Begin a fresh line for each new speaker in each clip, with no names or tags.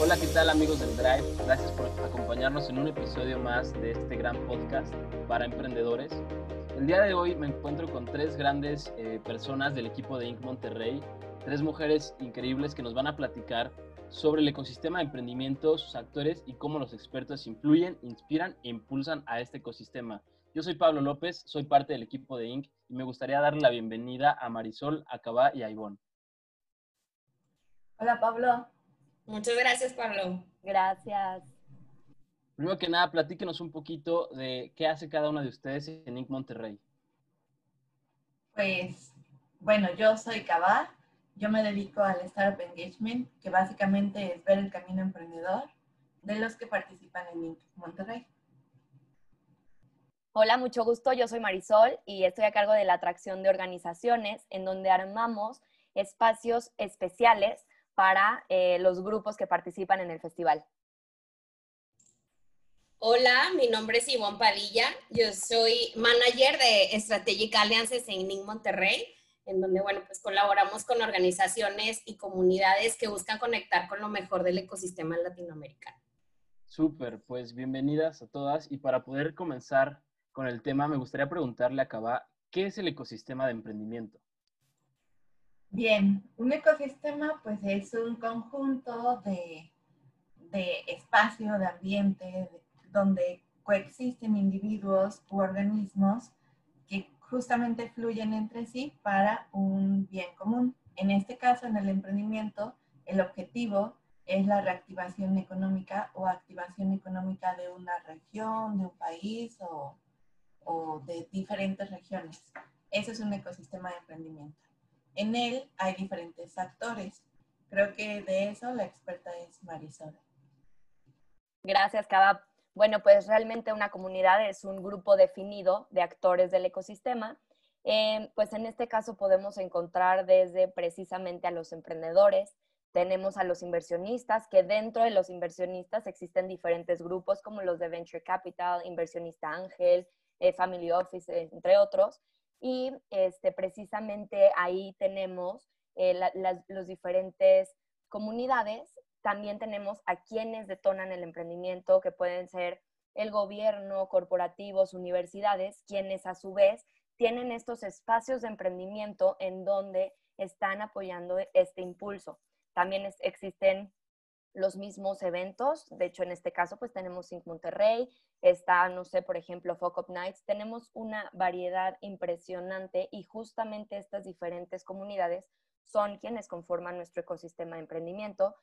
Hola, ¿qué tal amigos del Drive? Gracias por acompañarnos en un episodio más de este gran podcast para emprendedores. El día de hoy me encuentro con tres grandes eh, personas del equipo de Inc. Monterrey, tres mujeres increíbles que nos van a platicar sobre el ecosistema de emprendimiento, sus actores y cómo los expertos influyen, inspiran e impulsan a este ecosistema. Yo soy Pablo López, soy parte del equipo de Inc. y me gustaría darle la bienvenida a Marisol, Acabá y a Ivonne.
Hola Pablo.
Muchas gracias Pablo.
Gracias.
Primero que nada, platíquenos un poquito de qué hace cada una de ustedes en Inc. Monterrey.
Pues, bueno, yo soy Cabá, yo me dedico al Startup Engagement, que básicamente es ver el camino emprendedor de los que participan en Inc. Monterrey.
Hola, mucho gusto. Yo soy Marisol y estoy a cargo de la atracción de organizaciones en donde armamos espacios especiales para eh, los grupos que participan en el festival.
Hola, mi nombre es Ivonne Padilla. Yo soy manager de Strategic Alliances en NIC Monterrey, en donde, bueno, pues colaboramos con organizaciones y comunidades que buscan conectar con lo mejor del ecosistema latinoamericano.
Súper, pues bienvenidas a todas. Y para poder comenzar con el tema, me gustaría preguntarle a Cabá, ¿qué es el ecosistema de emprendimiento?
Bien, un ecosistema pues es un conjunto de, de espacio, de ambiente, de, donde coexisten individuos u organismos que justamente fluyen entre sí para un bien común. En este caso, en el emprendimiento, el objetivo es la reactivación económica o activación económica de una región, de un país o, o de diferentes regiones. Ese es un ecosistema de emprendimiento. En él hay diferentes actores. Creo que de eso la experta es Marisol.
Gracias, Cava. Bueno, pues realmente una comunidad es un grupo definido de actores del ecosistema. Eh, pues en este caso podemos encontrar desde precisamente a los emprendedores, tenemos a los inversionistas, que dentro de los inversionistas existen diferentes grupos como los de Venture Capital, Inversionista Ángel, eh, Family Office, eh, entre otros. Y este, precisamente ahí tenemos eh, las los diferentes comunidades también tenemos a quienes detonan el emprendimiento, que pueden ser el gobierno, corporativos, universidades, quienes a su vez tienen estos espacios de emprendimiento en donde están apoyando este impulso. También existen los mismos eventos, de hecho en este caso pues tenemos Sync Monterrey, está, no sé, por ejemplo, Focus Nights, tenemos una variedad impresionante y justamente estas diferentes comunidades son quienes conforman nuestro ecosistema de emprendimiento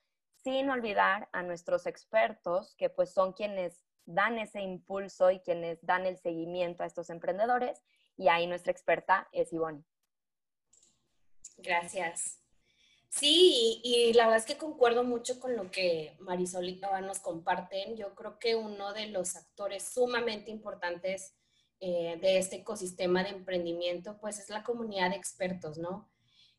sin olvidar a nuestros expertos, que pues son quienes dan ese impulso y quienes dan el seguimiento a estos emprendedores. Y ahí nuestra experta es Ivonne.
Gracias. Sí, y, la verdad es que concuerdo mucho con lo que Marisol y Cava nos comparten. Yo creo que uno de los actores sumamente importantes eh, de este ecosistema de emprendimiento, pues es la comunidad de expertos, ¿no?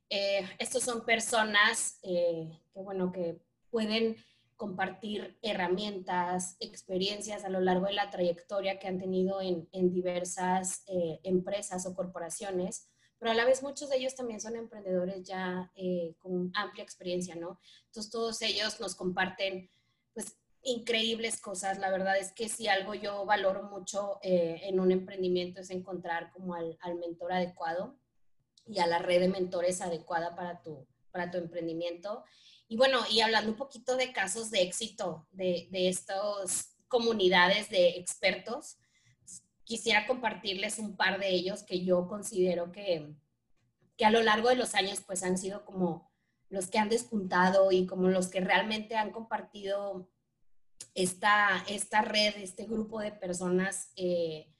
Eh, estos son personas eh, que, bueno, que pueden compartir herramientas, experiencias a lo largo de la trayectoria que han tenido en, diversas eh, empresas o corporaciones, pero a la vez muchos de ellos también son emprendedores ya eh, con amplia experiencia, ¿no? Entonces todos ellos nos comparten pues increíbles cosas. La verdad es que si algo yo valoro mucho eh, en un emprendimiento es encontrar como al, al, mentor adecuado y a la red de mentores adecuada para tu, para tu emprendimiento. Y bueno, y hablando un poquito de casos de éxito de, de estas comunidades de expertos, quisiera compartirles un par de ellos que yo considero que, que a lo largo de los años pues han sido como los que han despuntado y como los que realmente han compartido esta, esta red, este grupo de personas eh,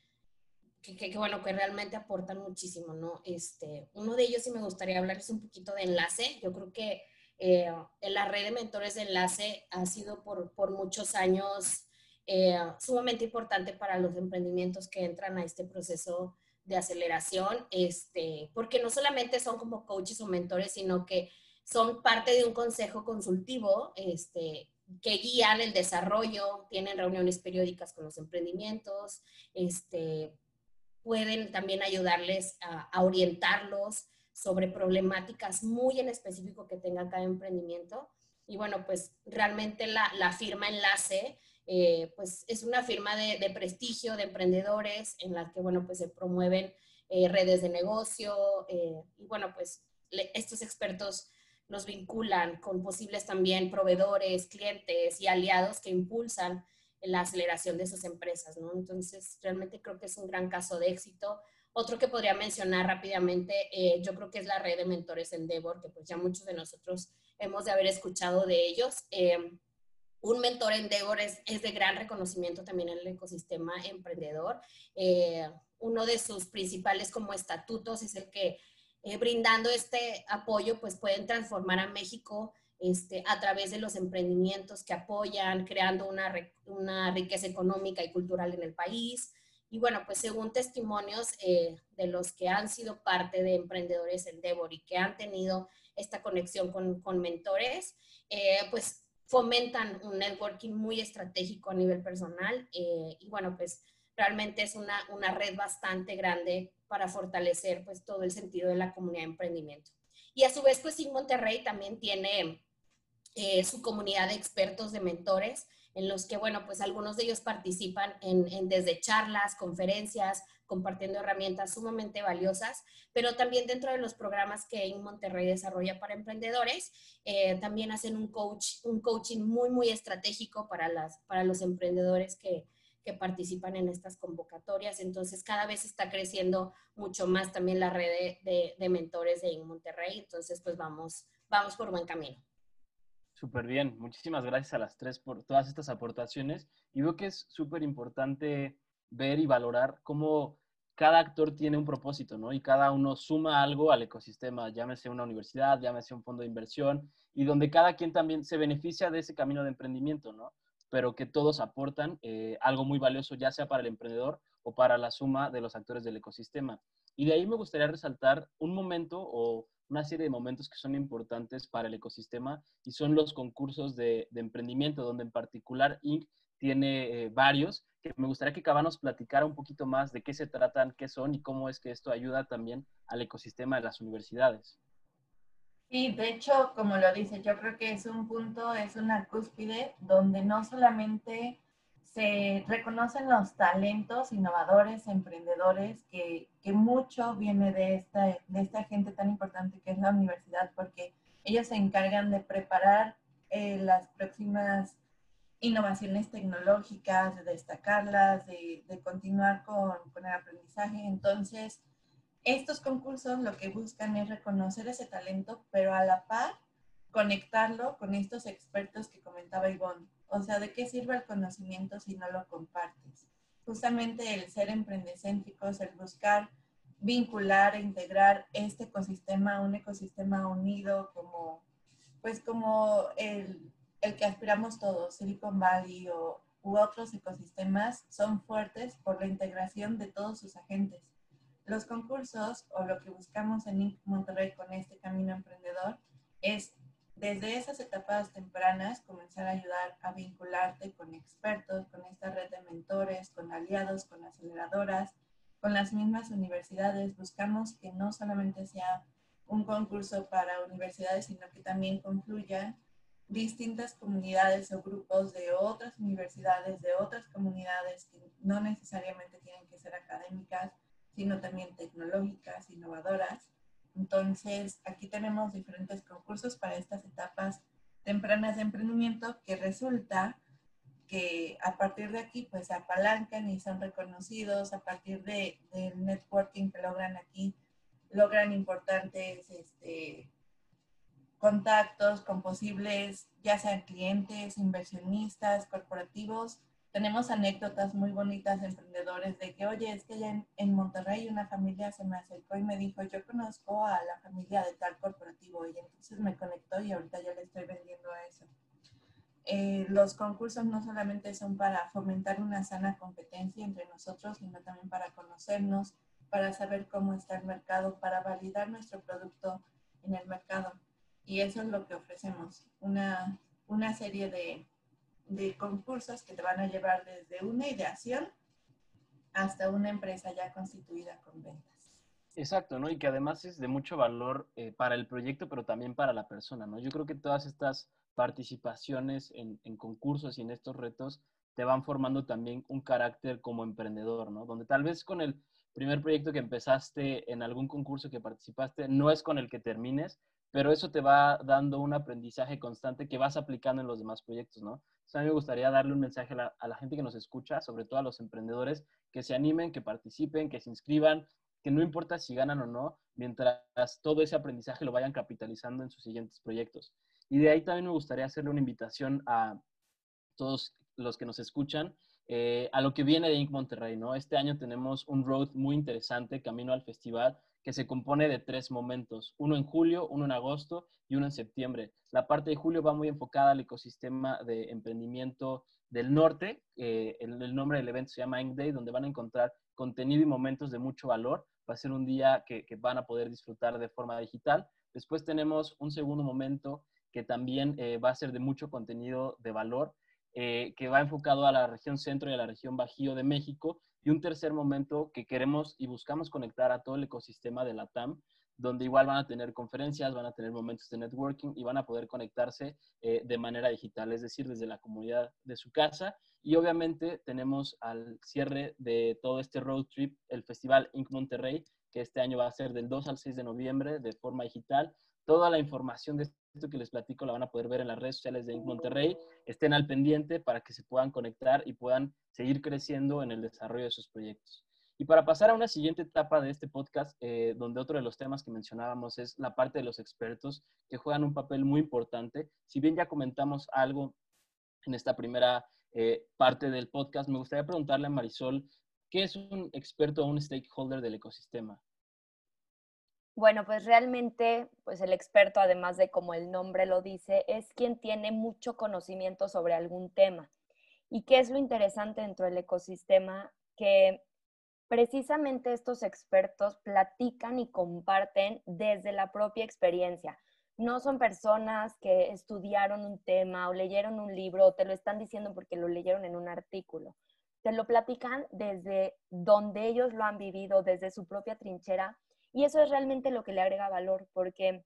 que, bueno, que realmente aportan muchísimo, ¿no? Este, uno de ellos, si me gustaría hablarles un poquito de enlace, yo creo que eh, la red de mentores de enlace ha sido por, por muchos años eh, sumamente importante para los emprendimientos que entran a este proceso de aceleración, este, porque no solamente son como coaches o mentores, sino que son parte de un consejo consultivo este, que guían el desarrollo, tienen reuniones periódicas con los emprendimientos, este, pueden también ayudarles a, orientarlos sobre problemáticas muy en específico que tenga cada emprendimiento. y bueno, pues realmente la firma enlace eh, pues es una firma de, prestigio de emprendedores en la que, bueno, pues se promueven eh, redes de negocio eh, y, bueno, pues estos expertos nos vinculan con posibles también proveedores, clientes y aliados que impulsan la aceleración de sus empresas, ¿no? Entonces, realmente creo que es un gran caso de éxito. Otro que podría mencionar rápidamente, yo creo que es la red de mentores Endeavor, que pues ya muchos de nosotros hemos de haber escuchado de ellos un mentor Endeavor es, es, de gran reconocimiento también en el ecosistema emprendedor. Eh, uno de sus principales como estatutos es el que eh, brindando este apoyo pues pueden transformar a México este, a través de los emprendimientos que apoyan, creando una, una riqueza económica y cultural en el país. Y bueno, pues según testimonios eh, de los que han sido parte de emprendedores Endeavor y que han tenido esta conexión con, con mentores, pues fomentan un networking muy estratégico a nivel personal eh, y bueno, pues realmente es una, una, red bastante grande para fortalecer pues todo el sentido de la comunidad de emprendimiento. Y a su vez, pues Monterrey también tiene eh, su comunidad de expertos, de mentores, en los que, bueno, pues algunos de ellos participan en, en desde charlas, conferencias, compartiendo herramientas sumamente valiosas, pero también dentro de los programas que en Monterrey desarrolla para emprendedores, eh, también hacen un, coach, un coaching muy, muy estratégico para, las, para los emprendedores que, que participan en estas convocatorias. Entonces, cada vez está creciendo mucho más también la red de, mentores de Monterrey. Entonces, pues vamos, vamos por buen camino.
Súper bien. Muchísimas gracias a las tres por todas estas aportaciones. Y veo que es súper importante ver y valorar cómo cada actor tiene un propósito, ¿no? Y cada uno suma algo al ecosistema, llámese una universidad, llámese un fondo de inversión, y donde cada quien también se beneficia de ese camino de emprendimiento, ¿no? Pero que todos aportan eh, algo muy valioso, ya sea para el emprendedor o para la suma de los actores del ecosistema. Y de ahí me gustaría resaltar un momento o una serie de momentos que son importantes para el ecosistema y son los concursos de, emprendimiento, donde en particular Inc. tiene eh, varios me gustaría que Cava nos platicara un poquito más de qué se tratan, qué son y cómo es que esto ayuda también al ecosistema de las universidades.
Sí, de hecho, como lo dice, yo creo que es un punto, es una cúspide donde no solamente se reconocen los talentos innovadores, emprendedores, que, que mucho viene de esta, de esta gente tan importante que es la universidad, porque ellos se encargan de preparar eh, las próximas innovaciones tecnológicas, de destacarlas, de, continuar con, el aprendizaje. Entonces, estos concursos lo que buscan es reconocer ese talento, pero a la par conectarlo con estos expertos que comentaba Ivonne. O sea, ¿de qué sirve el conocimiento si no lo compartes? Justamente el ser emprendecéntricos, el buscar vincular e integrar este ecosistema a un ecosistema unido como, pues como el, el que aspiramos todos, Silicon Valley o, u otros ecosistemas, son fuertes por la integración de todos sus agentes. Los concursos o lo que buscamos en. Monterrey con este camino emprendedor es desde esas etapas tempranas comenzar a ayudar a vincularte con expertos, con esta red de mentores, con aliados, con aceleradoras, con las mismas universidades. Buscamos que no solamente sea un concurso para universidades, sino que también confluya distintas comunidades o grupos de otras universidades, de otras comunidades que no necesariamente tienen que ser académicas, sino también tecnológicas, innovadoras. Entonces, aquí tenemos diferentes concursos para estas etapas tempranas de emprendimiento que resulta que a partir de aquí pues apalancan y son reconocidos a partir de, del networking que logran aquí, logran importantes este, contactos con posibles, ya sean clientes, inversionistas, corporativos. Tenemos anécdotas muy bonitas de emprendedores de que, oye, es que ya en, Monterrey una familia se me acercó y me dijo, yo conozco a la familia de tal corporativo y entonces me conectó y ahorita ya le estoy vendiendo a eso. Eh, los concursos no solamente son para fomentar una sana competencia entre nosotros, sino también para conocernos, para saber cómo está el mercado, para validar nuestro producto en el mercado. Y eso es lo que ofrecemos, una, una serie de, de concursos que te van a llevar desde una ideación hasta una empresa ya constituida con ventas.
Exacto, ¿no? Y que además es de mucho valor eh, para el proyecto, pero también para la persona, ¿no? Yo creo que todas estas participaciones en, en concursos y en estos retos te van formando también un carácter como emprendedor, ¿no? Donde tal vez con el primer proyecto que empezaste en algún concurso que participaste no es con el que termines, pero eso te va dando un aprendizaje constante que vas aplicando en los demás proyectos, ¿no? Mí me gustaría darle un mensaje a la, a la, gente que nos escucha, sobre todo a los emprendedores, que se animen, que participen, que se inscriban, que no importa si ganan o no, mientras todo ese aprendizaje lo vayan capitalizando en sus siguientes proyectos. Y de ahí también me gustaría hacerle una invitación a todos los que nos escuchan eh, a lo que viene de Inc. Monterrey, ¿no? Este año tenemos un road muy interesante, camino al festival, que se compone de tres momentos, uno en julio, uno en agosto y uno en septiembre. La parte de julio va muy enfocada al ecosistema de emprendimiento del norte. Eh, el, nombre del evento se llama Inc. Day, donde van a encontrar contenido y momentos de mucho valor. Va a ser un día que, van a poder disfrutar de forma digital. Después tenemos un segundo momento que también eh, va a ser de mucho contenido de valor, eh, que va enfocado a la región centro y a la región bajío de México, y un tercer momento que queremos y buscamos conectar a todo el ecosistema de la TAM, donde igual van a tener conferencias, van a tener momentos de networking y van a poder conectarse eh, de manera digital, es decir, desde la comunidad de su casa. Y obviamente tenemos al cierre de todo este road trip el Festival Inc. Monterrey, que este año va a ser del 2 al 6 de noviembre de forma digital. Toda la información de que les platico la van a poder ver en las redes sociales de. Monterrey. Estén al pendiente para que se puedan conectar y puedan seguir creciendo en el desarrollo de sus proyectos. Y para pasar a una siguiente etapa de este podcast, eh, donde otro de los temas que mencionábamos es la parte de los expertos, que juegan un papel muy importante. Si bien ya comentamos algo en esta primera eh, parte del podcast, me gustaría preguntarle a Marisol, ¿qué es un experto o un stakeholder del ecosistema?
Bueno, pues realmente, pues el experto, además de como el nombre lo dice, es quien tiene mucho conocimiento sobre algún tema. ¿Y qué es lo interesante dentro del ecosistema? Que precisamente estos expertos platican y comparten desde la propia experiencia. No son personas que estudiaron un tema o leyeron un libro o te lo están diciendo porque lo leyeron en un artículo. Te lo platican desde donde ellos lo han vivido, desde su propia trinchera y eso es realmente lo que le agrega valor, porque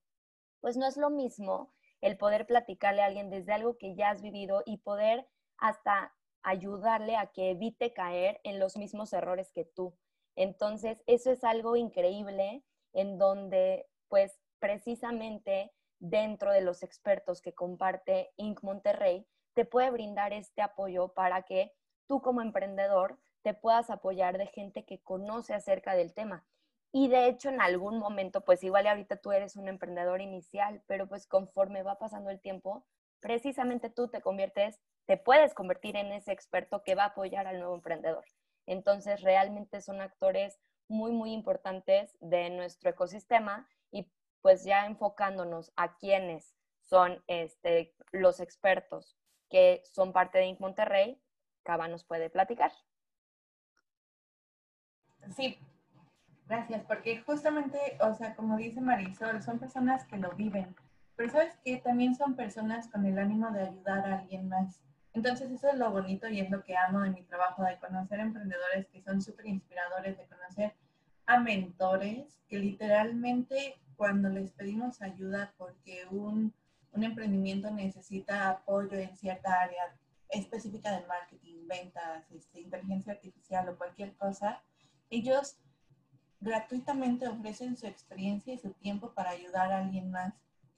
pues no es lo mismo el poder platicarle a alguien desde algo que ya has vivido y poder hasta ayudarle a que evite caer en los mismos errores que tú. Entonces, eso es algo increíble en donde, pues, precisamente dentro de los expertos que comparte Inc. Monterrey, te puede brindar este apoyo para que tú como emprendedor te puedas apoyar de gente que conoce acerca del tema. Y de hecho, en algún momento, pues igual ahorita tú eres un emprendedor inicial, pero pues conforme va pasando el tiempo, precisamente tú te conviertes, te puedes convertir en ese experto que va a apoyar al nuevo emprendedor. Entonces, realmente son actores muy, muy importantes de nuestro ecosistema y pues ya enfocándonos a quienes son este, los expertos que son parte de Inc. Monterrey, Cava nos puede platicar.
Sí, Gracias, porque justamente, o sea, como dice Marisol, son personas que lo viven, pero sabes que también son personas con el ánimo de ayudar a alguien más. Entonces eso es lo bonito y es lo que amo de mi trabajo, de conocer emprendedores que son súper inspiradores, de conocer a mentores que literalmente cuando les pedimos ayuda porque un, un emprendimiento necesita apoyo en cierta área específica de marketing, ventas, este, inteligencia artificial o cualquier cosa, ellos gratuitamente ofrecen su experiencia y su tiempo para ayudar a alguien más.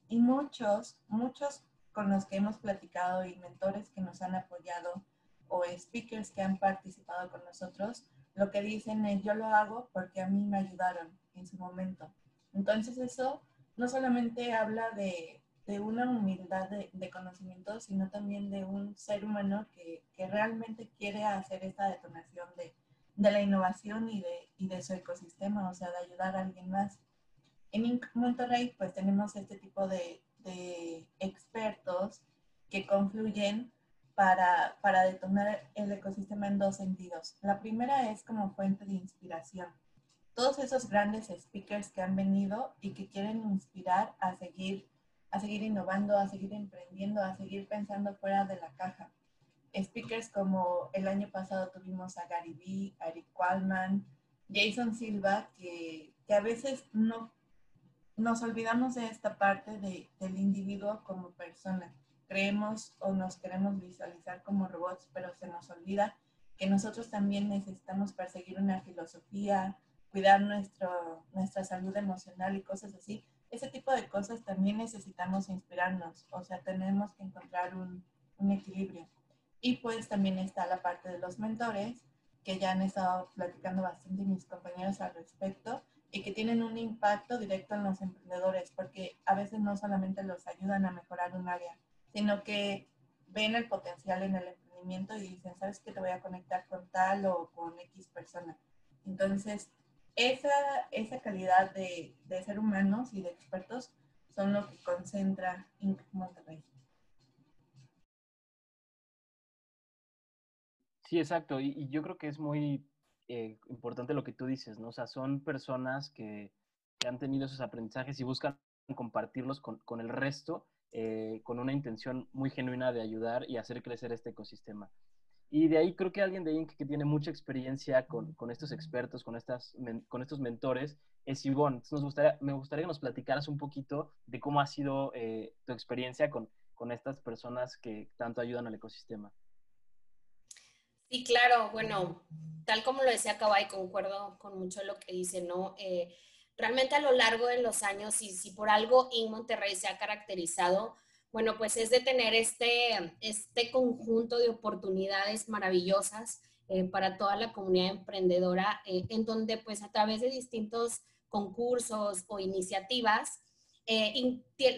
Y muchos, muchos con los que hemos platicado y mentores que nos han apoyado o speakers que han participado con nosotros, lo que dicen es yo lo hago porque a mí me ayudaron en su momento. Entonces eso no solamente habla de, una humildad de, conocimiento, sino también de un ser humano que, que realmente quiere hacer esta detonación de, de la innovación y de, y de su ecosistema, o sea, de ayudar a alguien más. En Monterrey, pues tenemos este tipo de, de expertos que confluyen para, para, detonar el ecosistema en dos sentidos. La primera es como fuente de inspiración. Todos esos grandes speakers que han venido y que quieren inspirar a seguir, a seguir innovando, a seguir emprendiendo, a seguir pensando fuera de la caja speakers como el año pasado tuvimos a Gary Vee, Eric Qualman, Jason Silva, que, que, a veces no nos olvidamos de esta parte de, del individuo como persona. creemos o nos queremos visualizar como robots, pero se nos olvida que nosotros también necesitamos perseguir una filosofía, cuidar nuestro, nuestra salud emocional y cosas así. Ese tipo de cosas también necesitamos inspirarnos, o sea, tenemos que encontrar un equilibrio. Y pues también está la parte de los mentores, que ya han estado platicando bastante mis compañeros al respecto y que tienen un impacto directo en los emprendedores, porque a veces no solamente los ayudan a mejorar un área, sino que ven el potencial en el emprendimiento y dicen, ¿sabes qué? Te voy a conectar con tal o con X persona. Entonces, esa, esa calidad de, de ser humanos y de expertos son lo que concentra Inc. Monterrey.
Sí, exacto. Y, yo creo que es muy eh, importante lo que tú dices, ¿no? O sea, son personas que, han tenido esos aprendizajes y buscan compartirlos con, el resto eh, con una intención muy genuina de ayudar y hacer crecer este ecosistema. Y de ahí creo que alguien de Inc. que tiene mucha experiencia con, estos expertos, con, estas, estos mentores, es Ivonne. Nos gustaría, me gustaría que nos platicaras un poquito de cómo ha sido eh, tu experiencia con estas personas que tanto ayudan al ecosistema.
Sí, claro, bueno, tal como lo decía y concuerdo con mucho de lo que dice, ¿no? Eh, realmente a lo largo de los años, y si por algo en Monterrey se ha caracterizado, bueno, pues es de tener este, este conjunto de oportunidades maravillosas eh, para toda la comunidad emprendedora, eh, en donde pues a través de distintos concursos o iniciativas,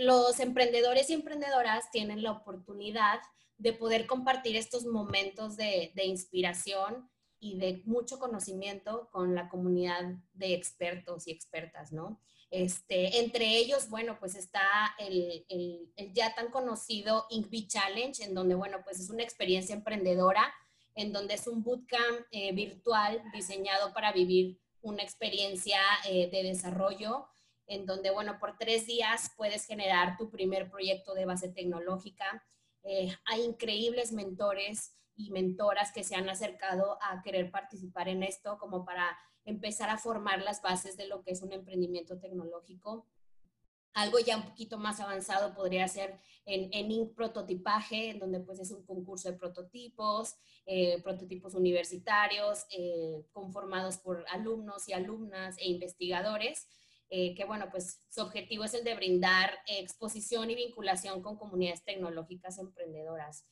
los emprendedores y emprendedoras tienen la oportunidad de poder compartir estos momentos de, de inspiración y de mucho conocimiento con la comunidad de expertos y expertas, ¿no? Este, entre ellos, bueno, pues está el, el, ya tan conocido INCB Challenge, en donde, bueno, pues es una experiencia emprendedora, en donde es un bootcamp eh, virtual diseñado para vivir una experiencia eh, de desarrollo, en donde, bueno, por tres días puedes generar tu primer proyecto de base tecnológica. Eh, hay increíbles mentores y mentoras que se han acercado a querer participar en esto como para empezar a formar las bases de lo que es un emprendimiento tecnológico. Algo ya un poquito más avanzado podría ser en, en Inc. Prototipaje, en donde pues es un concurso de prototipos, eh, prototipos universitarios, eh, conformados por alumnos y alumnas e investigadores, eh, que bueno, pues su objetivo es el de brindar exposición y vinculación con comunidades tecnológicas emprendedoras.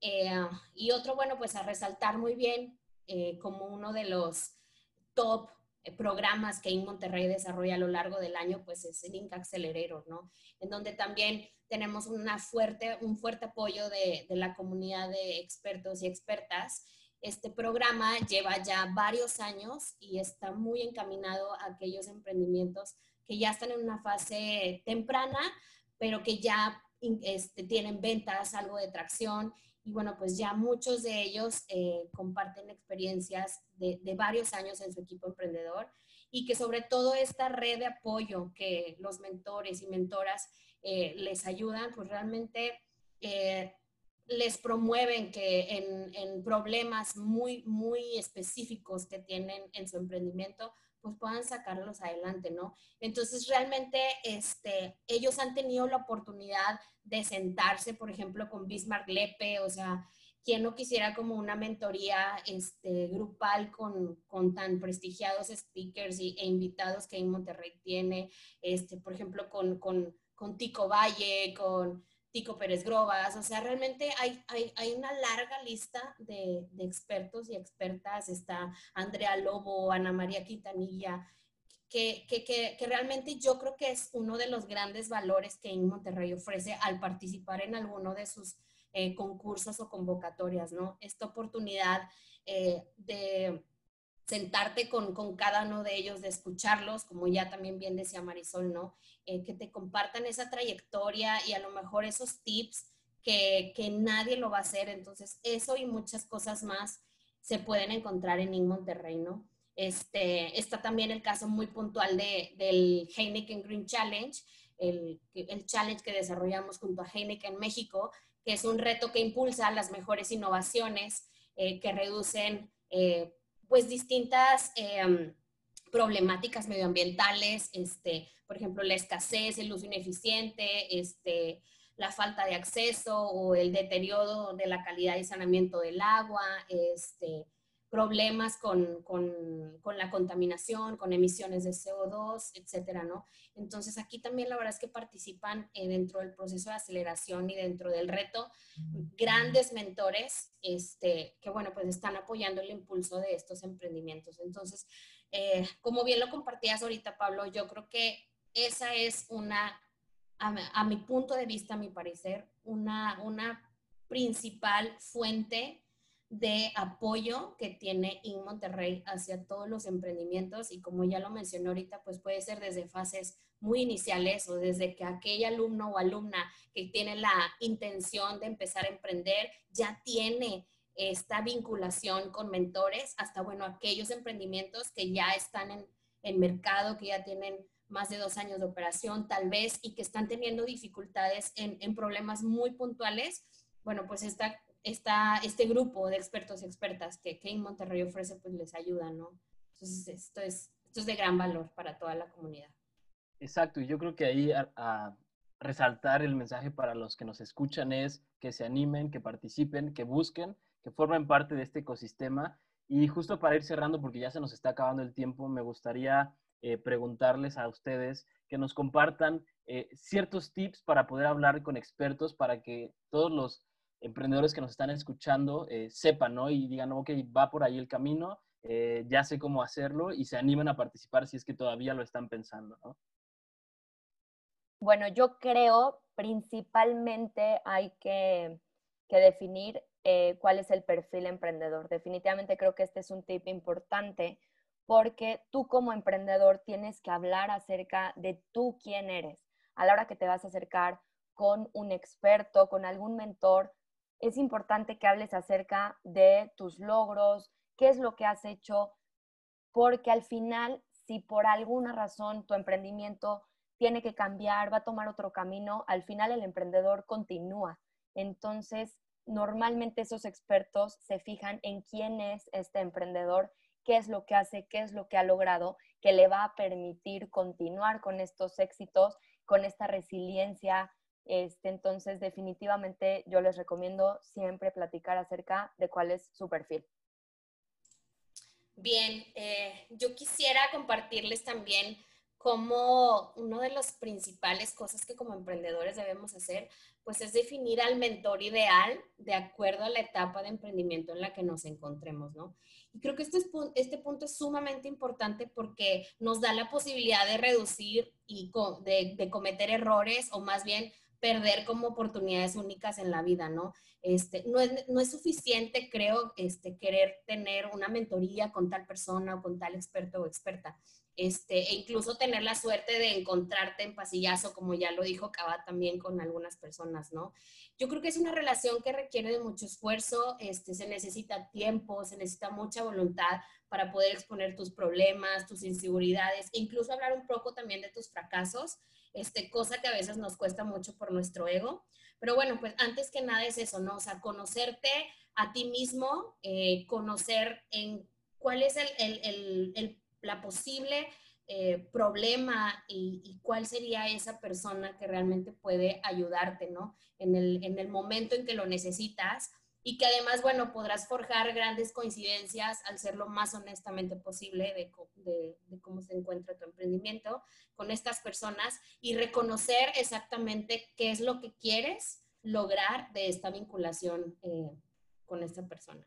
Eh, y otro, bueno, pues a resaltar muy bien eh, como uno de los top eh, programas que en Monterrey desarrolla a lo largo del año, pues es el Inca Accelerator, ¿no? En donde también tenemos una fuerte, un fuerte apoyo de, de la comunidad de expertos y expertas. Este programa lleva ya varios años y está muy encaminado a aquellos emprendimientos que ya están en una fase temprana, pero que ya este, tienen ventas, algo de tracción. Y bueno, pues ya muchos de ellos eh, comparten experiencias de, varios años en su equipo emprendedor y que sobre todo esta red de apoyo que los mentores y mentoras eh, les ayudan, pues realmente eh, les promueven que en, problemas muy, muy específicos que tienen en su emprendimiento, pues puedan sacarlos adelante, ¿no? Entonces, realmente, este, ellos han tenido la oportunidad de sentarse, por ejemplo, con Bismarck Lepe, o sea, quien no quisiera como una mentoría este, grupal con, con tan prestigiados speakers y, e invitados que en Monterrey tiene, este, por ejemplo, con, con, con Tico Valle, con Tico Pérez Grobas, o sea, realmente hay, hay, hay una larga lista de, expertos y expertas, está Andrea Lobo, Ana María Quintanilla, que, que, que, que, realmente yo creo que es uno de los grandes valores que en Monterrey ofrece al participar en alguno de sus eh, concursos o convocatorias, ¿no? Esta oportunidad eh, de sentarte con, con, cada uno de ellos, de escucharlos, como ya también bien decía Marisol, ¿no? Eh, que te compartan esa trayectoria y a lo mejor esos tips que, que, nadie lo va a hacer. Entonces, eso y muchas cosas más se pueden encontrar en In Monterrey, ¿no? Este, está también el caso muy puntual de, del Heineken Green Challenge, el, el challenge que desarrollamos junto a Heineken México, que es un reto que impulsa las mejores innovaciones eh, que reducen eh, pues distintas em, problemáticas medioambientales, este, por ejemplo, la escasez, el uso ineficiente, este, la falta de acceso o el deterioro de la calidad y saneamiento del agua, este, problemas con, la contaminación, con emisiones de CO2, etcétera, ¿no? Entonces, aquí también la verdad es que participan eh, dentro del proceso de aceleración y dentro del reto grandes mentores, este, que bueno, pues están apoyando el impulso de estos emprendimientos. Entonces, eh, como bien lo compartías ahorita, Pablo, yo creo que esa es una, a, mi punto de vista, a mi parecer, una, una principal fuente de apoyo que tiene In Monterrey hacia todos los emprendimientos y como ya lo mencioné ahorita, pues puede ser desde fases muy iniciales o desde que aquel alumno o alumna que tiene la intención de empezar a emprender ya tiene esta vinculación con mentores hasta, bueno, aquellos emprendimientos que ya están en, en mercado, que ya tienen más de dos años de operación tal vez y que están teniendo dificultades en, en problemas muy puntuales, bueno, pues esta está este grupo de expertos y expertas que, que en Monterrey ofrece, pues les ayuda, ¿no? Entonces, esto es, esto es de gran valor para toda la comunidad.
Exacto, y yo creo que ahí a, resaltar el mensaje para los que nos escuchan es que se animen, que participen, que busquen, que formen parte de este ecosistema. Y justo para ir cerrando, porque ya se nos está acabando el tiempo, me gustaría eh, preguntarles a ustedes que nos compartan eh, ciertos tips para poder hablar con expertos, para que todos los emprendedores que nos están escuchando eh, sepan, ¿no? Y digan, ok, va por ahí el camino, eh, ya sé cómo hacerlo y se animen a participar si es que todavía lo están pensando, ¿no?
Bueno, yo creo principalmente hay que, definir eh, cuál es el perfil emprendedor. Definitivamente creo que este es un tip importante porque tú como emprendedor tienes que hablar acerca de tú quién eres. A la hora que te vas a acercar con un experto, con algún mentor, es importante que hables acerca de tus logros, qué es lo que has hecho, porque al final, si por alguna razón tu emprendimiento tiene que cambiar, va a tomar otro camino, al final el emprendedor continúa. Entonces, normalmente esos expertos se fijan en quién es este emprendedor, qué es lo que hace, qué es lo que ha logrado, que le va a permitir continuar con estos éxitos, con esta resiliencia, este, entonces, definitivamente yo les recomiendo siempre platicar acerca de cuál es su perfil.
Bien, eh, yo quisiera compartirles también como una de las principales cosas que como emprendedores debemos hacer, pues es definir al mentor ideal de acuerdo a la etapa de emprendimiento en la que nos encontremos, ¿no? Y creo que este, este punto es sumamente importante porque nos da la posibilidad de reducir y de, de cometer errores o más bien perder como oportunidades únicas en la vida, ¿no? Este, no, es, no es suficiente, creo, este, querer tener una mentoría con tal persona o con tal experto o experta. Este, e incluso tener la suerte de encontrarte en pasillazo, como ya lo dijo Cava también con algunas personas, ¿no? Yo creo que es una relación que requiere de mucho esfuerzo, este, se necesita tiempo, se necesita mucha voluntad para poder exponer tus problemas, tus inseguridades, e incluso hablar un poco también de tus fracasos, este, cosa que a veces nos cuesta mucho por nuestro ego. Pero bueno, pues antes que nada es eso, ¿no? O sea, conocerte a ti mismo, eh, conocer en cuál es el, el, el, la posible eh, problema y, y, cuál sería esa persona que realmente puede ayudarte, ¿no? En el, en el momento en que lo necesitas y que además, bueno, podrás forjar grandes coincidencias al ser lo más honestamente posible de, de, cómo se encuentra tu emprendimiento con estas personas y reconocer exactamente qué es lo que quieres lograr de esta vinculación eh, con esta persona.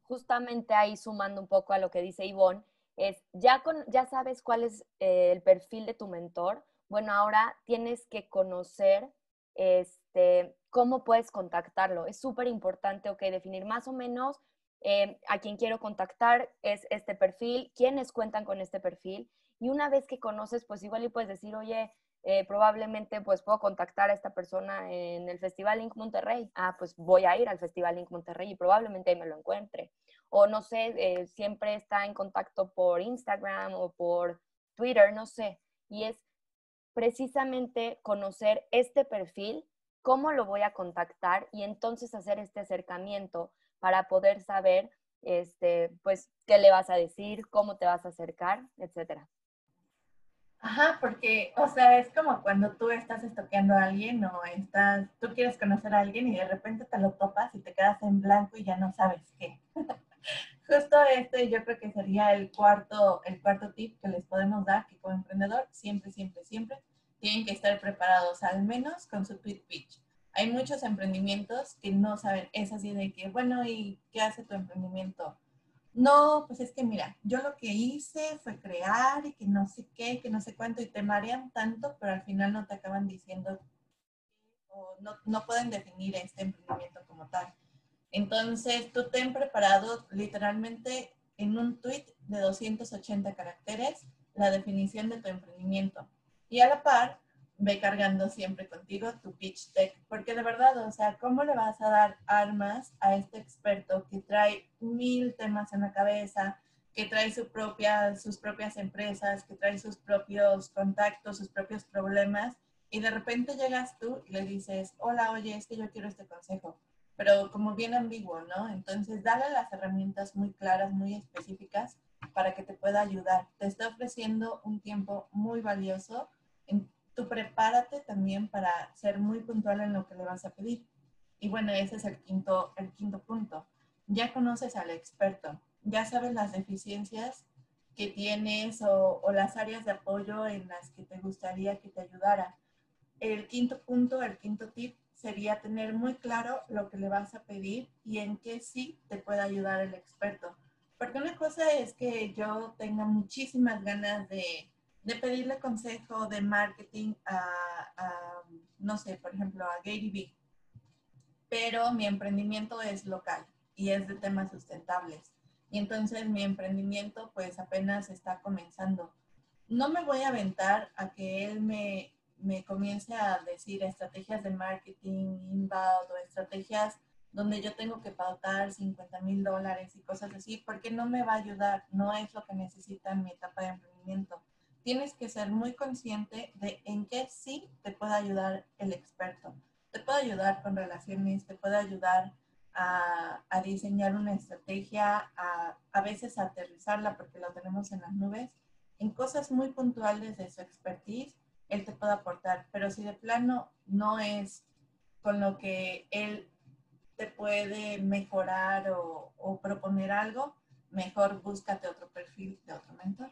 Justamente ahí sumando un poco a lo que dice Ivonne, es ya, con, ya sabes cuál es eh, el perfil de tu mentor, bueno, ahora tienes que conocer este, cómo puedes contactarlo. Es súper importante, ok, definir más o menos eh, a quién quiero contactar, es este perfil, quiénes cuentan con este perfil. Y una vez que conoces, pues igual y puedes decir, oye, eh, probablemente pues puedo contactar a esta persona en el Festival Link Monterrey. Ah, pues voy a ir al Festival Link Monterrey y probablemente ahí me lo encuentre. O no sé, eh, siempre está en contacto por Instagram o por Twitter, no sé. Y es precisamente conocer este perfil, cómo lo voy a contactar y entonces hacer este acercamiento para poder saber, este, pues, qué le vas a decir, cómo te vas a acercar, etcétera.
Ajá, porque, o sea, es como cuando tú estás estoqueando a alguien o estás, tú quieres conocer a alguien y de repente te lo topas y te quedas en blanco y ya no sabes qué. Justo este yo creo que sería el cuarto, el cuarto tip que les podemos dar, que como emprendedor siempre, siempre, siempre tienen que estar preparados al menos con su tweet pitch. Hay muchos emprendimientos que no saben, es así de que, bueno, ¿y qué hace tu emprendimiento? No, pues es que mira, yo lo que hice fue crear y que no sé qué, que no sé cuánto, y te marean tanto, pero al final no te acaban diciendo o no, no pueden definir este emprendimiento como tal. Entonces, tú ten preparado literalmente en un tweet de 280 caracteres la definición de tu emprendimiento. Y a la par, ve cargando siempre contigo tu pitch deck, porque de verdad, o sea, ¿cómo le vas a dar armas a este experto que trae mil temas en la cabeza, que trae su propia, sus propias empresas, que trae sus propios contactos, sus propios problemas, y de repente llegas tú y le dices, hola, oye, es que yo quiero este consejo, pero como bien ambiguo, ¿no? Entonces, dale las herramientas muy claras, muy específicas para que te pueda ayudar. Te está ofreciendo un tiempo muy valioso tú prepárate también para ser muy puntual en lo que le vas a pedir. Y bueno, ese es el quinto, el quinto punto. Ya conoces al experto, ya sabes las deficiencias que tienes o, o las áreas de apoyo en las que te gustaría que te ayudara. El quinto punto, el quinto tip sería tener muy claro lo que le vas a pedir y en qué sí te puede ayudar el experto. Porque una cosa es que yo tenga muchísimas ganas de, de pedirle consejo de marketing a, no sé, por ejemplo, a Gary Vee. Pero mi emprendimiento es local y es de temas sustentables. Y entonces mi emprendimiento pues apenas está comenzando. No me voy a aventar a que él me, me comience a decir estrategias de marketing, inbound o estrategias donde yo tengo que pautar 50 mil dólares y cosas así, porque no me va a ayudar, no es lo que necesita en mi etapa de emprendimiento tienes que ser muy consciente de en qué sí te puede ayudar el experto. Te puede ayudar con relaciones, te puede ayudar a, diseñar una estrategia, a, a veces a aterrizarla porque lo tenemos en las nubes. En cosas muy puntuales de su expertise, él te puede aportar, pero si de plano no es con lo que él te puede mejorar o, proponer algo, mejor búscate otro perfil de otro mentor.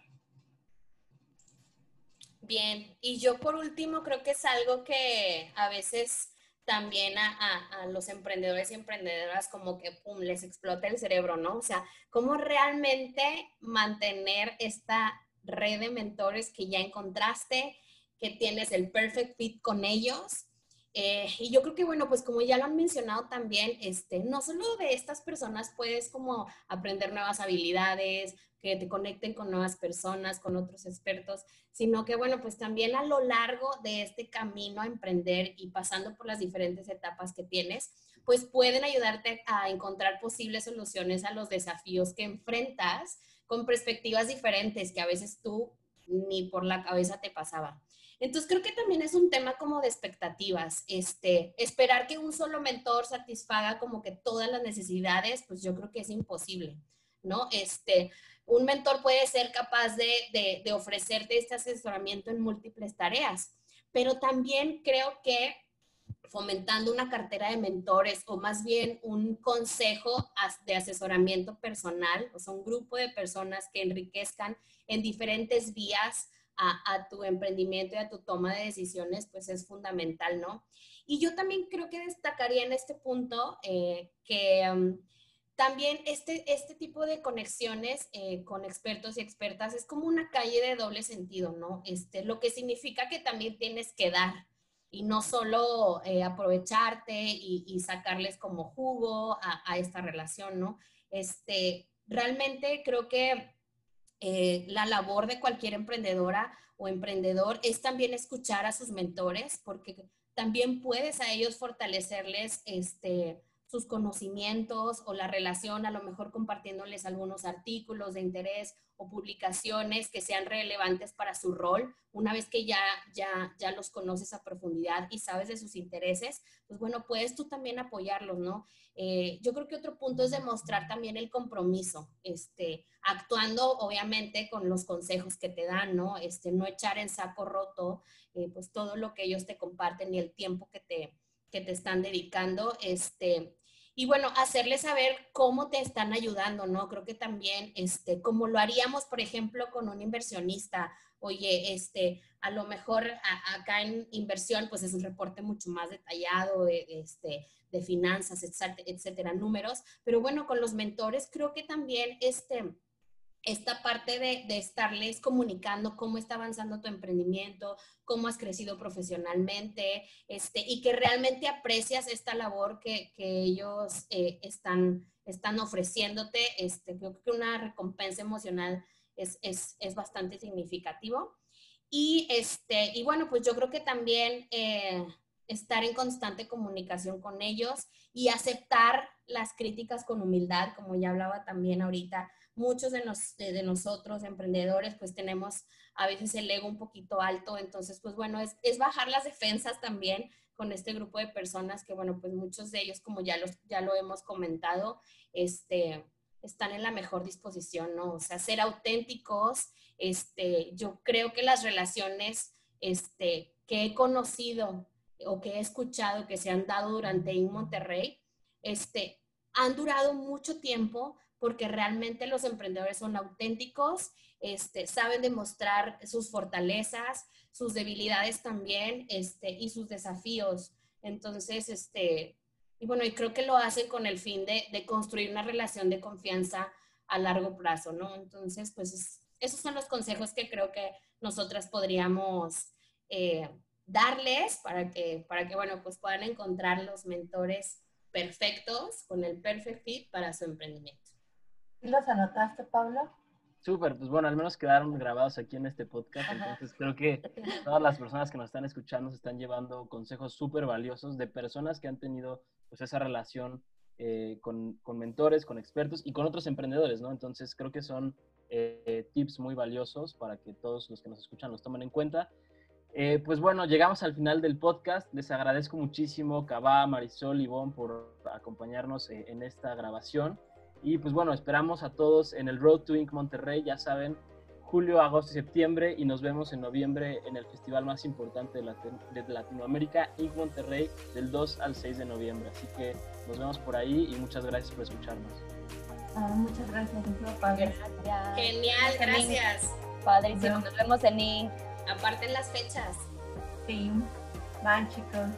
Bien, y yo por último creo que es algo que a veces también a, los emprendedores y emprendedoras como que pum, les explota el cerebro, ¿no? O sea, cómo realmente mantener esta red de mentores que ya encontraste, que tienes el perfect fit con ellos. Eh, y yo creo que, bueno, pues como ya lo han mencionado también, este, no solo de estas personas puedes como aprender nuevas habilidades, que te conecten con nuevas personas, con otros expertos, sino que, bueno, pues también a lo largo de este camino a emprender y pasando por las diferentes etapas que tienes, pues pueden ayudarte a encontrar posibles soluciones a los desafíos que enfrentas con perspectivas diferentes que a veces tú ni por la cabeza te pasaba. Entonces creo que también es un tema como de expectativas, este, esperar que un solo mentor satisfaga como que todas las necesidades, pues yo creo que es imposible, ¿no? Este, un mentor puede ser capaz de, ofrecerte este asesoramiento en múltiples tareas, pero también creo que fomentando una cartera de mentores o más bien un consejo de asesoramiento personal, o sea, un grupo de personas que enriquezcan en diferentes vías a, tu emprendimiento y a tu toma de decisiones, pues es fundamental, ¿no? Y yo también creo que destacaría en este punto eh, que... También este, este tipo de conexiones eh, con expertos y expertas es como una calle de doble sentido, ¿no? Este, lo que significa que también tienes que dar y no solo eh, aprovecharte y, sacarles como jugo a, esta relación, ¿no? Este, realmente creo que eh, la labor de cualquier emprendedora o emprendedor es también escuchar a sus mentores, porque también puedes a ellos fortalecerles este, sus conocimientos o la relación, a lo mejor compartiéndoles algunos artículos de interés o publicaciones que sean relevantes para su rol. Una vez que ya, ya, ya los conoces a profundidad y sabes de sus intereses, pues bueno, puedes tú también apoyarlos, ¿no? Eh, yo creo que otro punto es demostrar también el compromiso, este, actuando obviamente con los consejos que te dan, ¿no? Este, no echar en saco roto, eh, pues todo lo que ellos te comparten y el tiempo que te, que te están dedicando, este, y bueno, hacerles saber cómo te están ayudando, ¿no? Creo que también, este, como lo haríamos, por ejemplo, con un inversionista, oye, este, a lo mejor acá en inversión, pues es un reporte mucho más detallado de, este, de finanzas, etcétera, números, pero bueno, con los mentores creo que también, este, esta parte de, estarles comunicando cómo está avanzando tu emprendimiento, cómo has crecido profesionalmente, este, y que realmente aprecias esta labor que, ellos eh, están, están ofreciéndote. Este, creo que una recompensa emocional es, bastante significativo. Y, este, y bueno, pues yo creo que también eh, estar en constante comunicación con ellos y aceptar las críticas con humildad, como ya hablaba también ahorita muchos de, de, nosotros, emprendedores, pues tenemos a veces el ego un poquito alto, entonces, pues bueno, es, es, bajar las defensas también con este grupo de personas que, bueno, pues muchos de ellos, como ya, los, ya lo hemos comentado, este, están en la mejor disposición, ¿no? O sea, ser auténticos, este, yo creo que las relaciones este, que he conocido o que he escuchado que se han dado durante en Monterrey, este, han durado mucho tiempo porque realmente los emprendedores son auténticos, este, saben demostrar sus fortalezas, sus debilidades también este, y sus desafíos. Entonces, este, y bueno, y creo que lo hacen con el fin de, construir una relación de confianza a largo plazo, ¿no? Entonces, pues esos son los consejos que creo que nosotras podríamos eh, darles para que, para que, bueno, pues puedan encontrar los mentores perfectos con el perfect fit para su emprendimiento
los anotaste, Pablo?
Súper, pues bueno, al menos quedaron grabados aquí en este podcast, entonces creo que todas las personas que nos están escuchando se están llevando consejos súper valiosos de personas que han tenido pues esa relación eh, con, con, mentores, con expertos y con otros emprendedores, ¿no? Entonces creo que son eh, tips muy valiosos para que todos los que nos escuchan los tomen en cuenta. Eh, pues bueno, llegamos al final del podcast. Les agradezco muchísimo, Cabá, Marisol y Bon, por acompañarnos en esta grabación. Y pues bueno, esperamos a todos en el Road to Inc. Monterrey, ya saben, julio, agosto y septiembre y nos vemos en noviembre en el festival más importante de, Latinoamérica, Inc. Monterrey, del 2 al 6 de noviembre. Así que nos vemos por ahí y muchas gracias por escucharnos.
Ah, muchas gracias, padre.
Gracias. Genial, gracias.
Padrísimo, nos vemos en Inc.
Aparten las fechas.
Sí, van chicos.